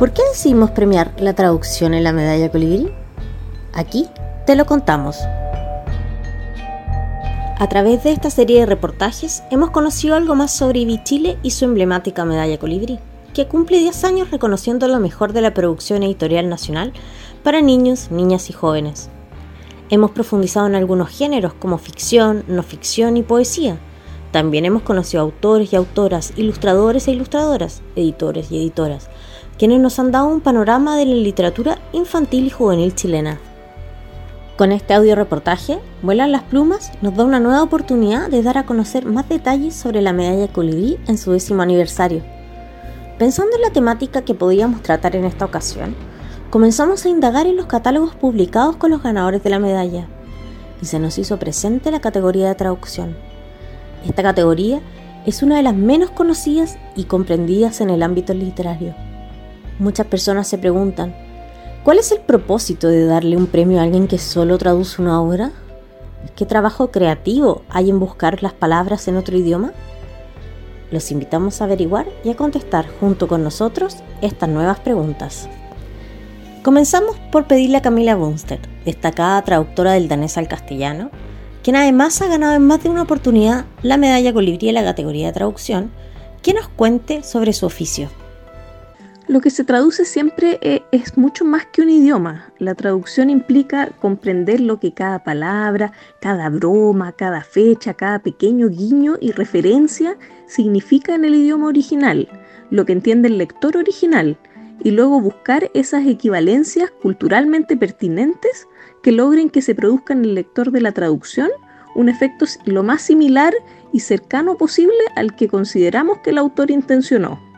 ¿Por qué decidimos premiar la traducción en la medalla Colibrí? Aquí te lo contamos. A través de esta serie de reportajes hemos conocido algo más sobre IBI Chile y su emblemática medalla Colibrí, que cumple 10 años reconociendo lo mejor de la producción editorial nacional para niños, niñas y jóvenes. Hemos profundizado en algunos géneros como ficción, no ficción y poesía. También hemos conocido autores y autoras, ilustradores e ilustradoras, editores y editoras, quienes nos han dado un panorama de la literatura infantil y juvenil chilena. Con este audio reportaje, Vuelan las Plumas nos da una nueva oportunidad de dar a conocer más detalles sobre la medalla Colibrí en su décimo aniversario. Pensando en la temática que podíamos tratar en esta ocasión, comenzamos a indagar en los catálogos publicados con los ganadores de la medalla y se nos hizo presente la categoría de traducción. Esta categoría es una de las menos conocidas y comprendidas en el ámbito literario. Muchas personas se preguntan, ¿Cuál es el propósito de darle un premio a alguien que solo traduce una obra? ¿Qué trabajo creativo hay en buscar las palabras en otro idioma? Los invitamos a averiguar y a contestar junto con nosotros estas nuevas preguntas. Comenzamos por pedirle a Camila Bunster, destacada traductora del danés al castellano, quien además ha ganado en más de una oportunidad la medalla Colibrí en la categoría de traducción, que nos cuente sobre su oficio lo que se traduce siempre eh, es mucho más que un idioma. La traducción implica comprender lo que cada palabra, cada broma, cada fecha, cada pequeño guiño y referencia significa en el idioma original, lo que entiende el lector original, y luego buscar esas equivalencias culturalmente pertinentes que logren que se produzca en el lector de la traducción un efecto lo más similar y cercano posible al que consideramos que el autor intencionó.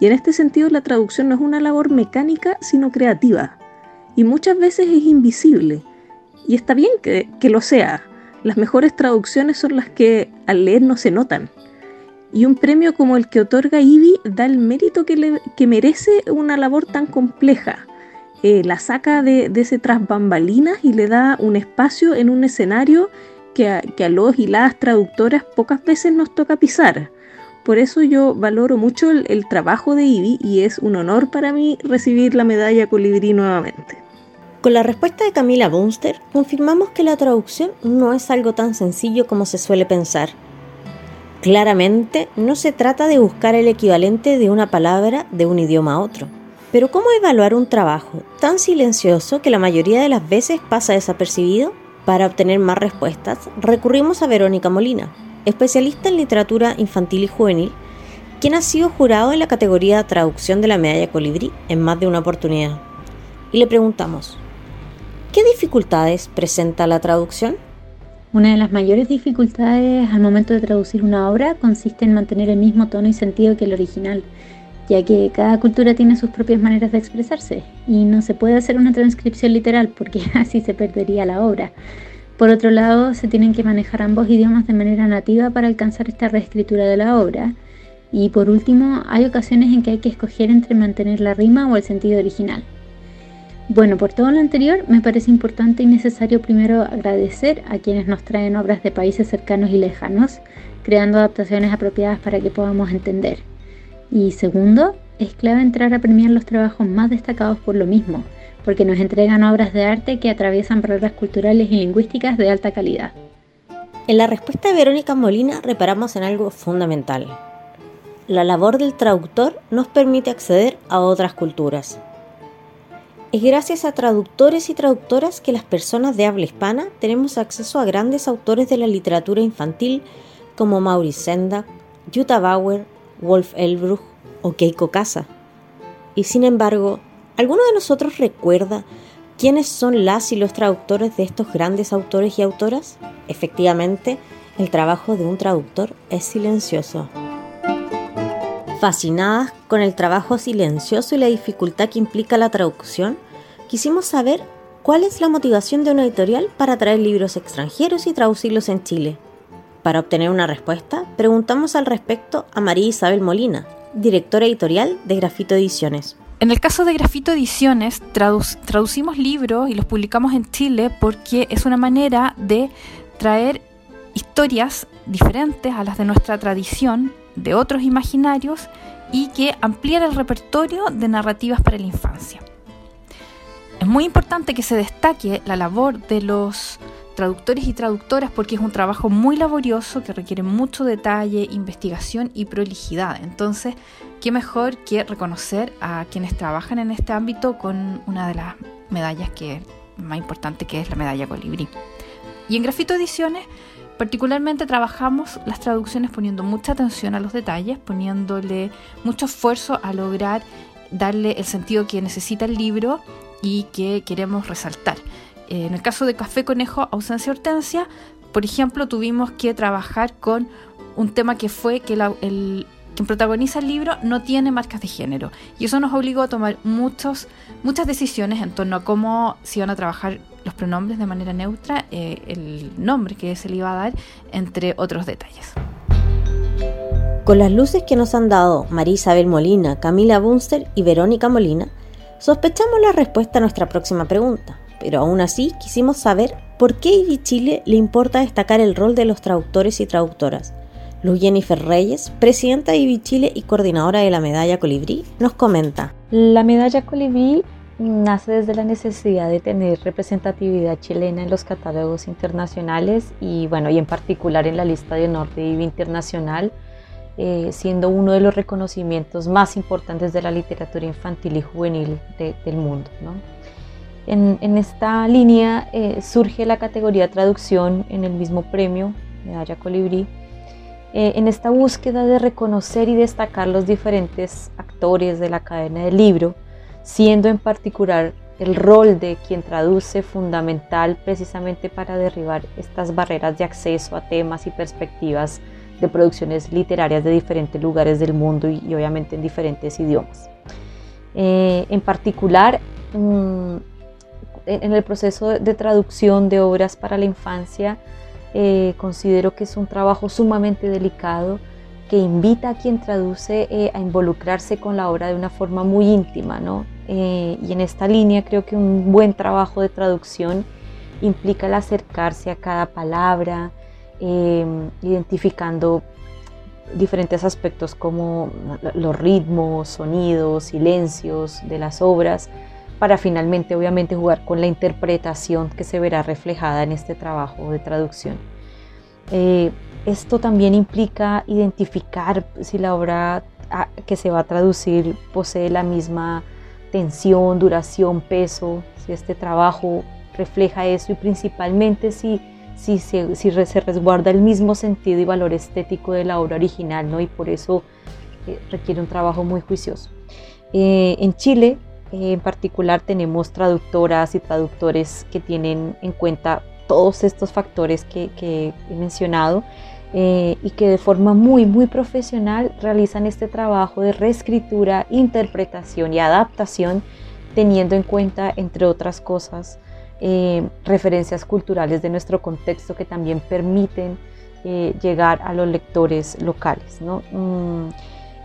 Y en este sentido la traducción no es una labor mecánica, sino creativa. Y muchas veces es invisible. Y está bien que, lo sea. Las mejores traducciones son las que al leer no se notan. Y un premio como el que otorga IBI da el mérito que, que merece una labor tan compleja. Eh, la saca de, ese tras bambalinas y le da un espacio en un escenario que a, que a los y las traductoras pocas veces nos toca pisar. Por eso yo valoro mucho el, trabajo de Ivy y es un honor para mí recibir la medalla Colibrí nuevamente. Con la respuesta de Camila Bunster, confirmamos que la traducción no es algo tan sencillo como se suele pensar. Claramente, no se trata de buscar el equivalente de una palabra de un idioma a otro. Pero ¿cómo evaluar un trabajo tan silencioso que la mayoría de las veces pasa desapercibido? Para obtener más respuestas, recurrimos a Verónica Molina, especialista en literatura infantil y juvenil, quien ha sido jurado en la categoría traducción de la medalla Colibrí en más de una oportunidad. Y le preguntamos, ¿qué dificultades presenta la traducción? Una de las mayores dificultades al momento de traducir una obra consiste en mantener el mismo tono y sentido que el original, ya que cada cultura tiene sus propias maneras de expresarse y no se puede hacer una transcripción literal porque así se perdería la obra. Por otro lado, se tienen que manejar ambos idiomas de manera nativa para alcanzar esta reescritura de la obra. Y por último, hay ocasiones en que hay que escoger entre mantener la rima o el sentido original. Bueno, por todo lo anterior, me parece importante y necesario primero agradecer a quienes nos traen obras de países cercanos y lejanos, creando adaptaciones apropiadas para que podamos entender. Y segundo, es clave entrar a premiar los trabajos más destacados por lo mismo, porque nos entregan obras de arte que atraviesan barreras culturales y lingüísticas de alta calidad. En la respuesta de Verónica Molina reparamos en algo fundamental. La labor del traductor nos permite acceder a otras culturas. Es gracias a traductores y traductoras que las personas de habla hispana tenemos acceso a grandes autores de la literatura infantil como Maurice Sendak, Jutta Bauer, Wolf Elbruch o Keiko Casa. Y sin embargo, ¿Alguno de nosotros recuerda quiénes son las y los traductores de estos grandes autores y autoras? Efectivamente, el trabajo de un traductor es silencioso. Fascinadas con el trabajo silencioso y la dificultad que implica la traducción, quisimos saber cuál es la motivación de una editorial para traer libros extranjeros y traducirlos en Chile. Para obtener una respuesta, preguntamos al respecto a María Isabel Molina, directora editorial de Grafito Ediciones. En el caso de Grafito Ediciones, traducimos libros y los publicamos en Chile porque es una manera de traer historias diferentes a las de nuestra tradición de otros imaginarios y que ampliara el repertorio de narrativas para la infancia. Es muy importante que se destaque la labor de los traductores y traductoras porque es un trabajo muy laborioso que requiere mucho detalle, investigación y prolijidad. Entonces, qué mejor que reconocer a quienes trabajan en este ámbito con una de las medallas que más importante que es la medalla colibrí. Y en Grafito Ediciones particularmente trabajamos las traducciones poniendo mucha atención a los detalles, poniéndole mucho esfuerzo a lograr darle el sentido que necesita el libro y que queremos resaltar. En el caso de Café Conejo, Ausencia Hortensia, por ejemplo, tuvimos que trabajar con un tema que fue que el, quien protagoniza el libro no tiene marcas de género. Y eso nos obligó a tomar muchos, muchas decisiones en torno a cómo se iban a trabajar los pronombres de manera neutra, eh, el nombre que se le iba a dar, entre otros detalles. Con las luces que nos han dado María Isabel Molina, Camila Bunster y Verónica Molina, sospechamos la respuesta a nuestra próxima pregunta pero aún así quisimos saber por qué a Chile le importa destacar el rol de los traductores y traductoras. Luz Jennifer Reyes, presidenta de Ivy Chile y coordinadora de la Medalla Colibrí, nos comenta. La Medalla Colibrí nace desde la necesidad de tener representatividad chilena en los catálogos internacionales y bueno, y en particular en la lista de honor de IBI Internacional, eh, siendo uno de los reconocimientos más importantes de la literatura infantil y juvenil del mundo. En, esta línea eh, surge la categoría traducción en el mismo premio, Medalla Colibrí, eh, en esta búsqueda de reconocer y destacar los diferentes actores de la cadena del libro, siendo en particular el rol de quien traduce fundamental precisamente para derribar estas barreras de acceso a temas y perspectivas de producciones literarias de diferentes lugares del mundo y, obviamente en diferentes idiomas. Eh, en particular, mm, en el proceso de traducción de obras para la infancia, eh, considero que es un trabajo sumamente delicado que invita a quien traduce eh, a involucrarse con la obra de una forma muy íntima. ¿no? Eh, y en esta línea creo que un buen trabajo de traducción implica el acercarse a cada palabra, identificando diferentes aspectos como los ritmos, sonidos, silencios de las obras, para finalmente obviamente jugar con la interpretación que se verá reflejada en este trabajo de traducción. Eh, esto también implica identificar si la obra ah, que se va a traducir posee la misma tensión, duración, peso, si este trabajo refleja eso y principalmente si, si, se, si se resguarda el mismo sentido y valor estético de la obra original, ¿no? y por eso eh, requiere un trabajo muy juicioso. Eh, en Chile en particular tenemos traductoras y traductores que tienen en cuenta todos estos factores que, he mencionado eh, y que de forma muy, muy profesional realizan este trabajo de reescritura, interpretación y adaptación, teniendo en cuenta, entre otras cosas, eh, referencias culturales de nuestro contexto que también permiten llegar a los lectores locales. ¿no? Mm,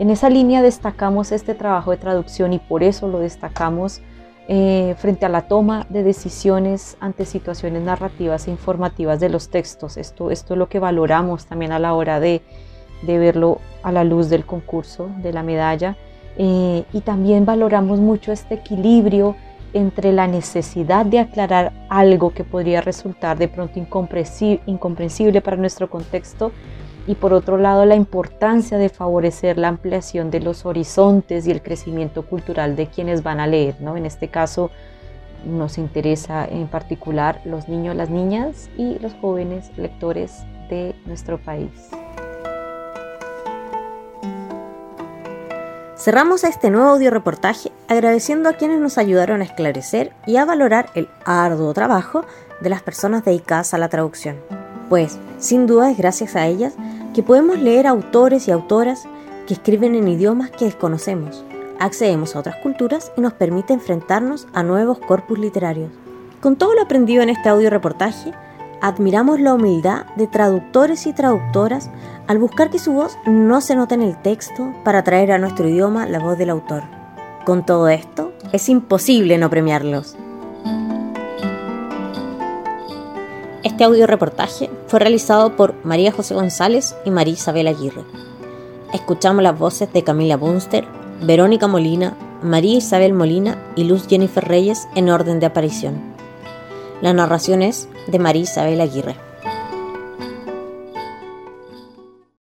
en esa línea destacamos este trabajo de traducción y por eso lo destacamos eh, frente a la toma de decisiones ante situaciones narrativas e informativas de los textos. Esto, es lo que valoramos también a la hora de, verlo a la luz del concurso, de la medalla. Eh, y también valoramos mucho este equilibrio entre la necesidad de aclarar algo que podría resultar de pronto incomprensible para nuestro contexto y por otro lado la importancia de favorecer la ampliación de los horizontes y el crecimiento cultural de quienes van a leer. ¿no? En este caso nos interesa en particular los niños, las niñas y los jóvenes lectores de nuestro país. Cerramos este nuevo audio reportaje agradeciendo a quienes nos ayudaron a esclarecer y a valorar el arduo trabajo de las personas dedicadas a la traducción. Pues, sin duda es gracias a ellas que podemos leer autores y autoras que escriben en idiomas que desconocemos, accedemos a otras culturas y nos permite enfrentarnos a nuevos corpus literarios. Con todo lo aprendido en este audio reportaje, admiramos la humildad de traductores y traductoras al buscar que su voz no se note en el texto para traer a nuestro idioma la voz del autor. Con todo esto, es imposible no premiarlos. Este audio reportaje fue realizado por María José González y María Isabel Aguirre. escuchamos las voces de Camila Bunster, Verónica Molina, María Isabel Molina y Luz Jennifer Reyes en orden de aparición. La narración es de María Isabel Aguirre.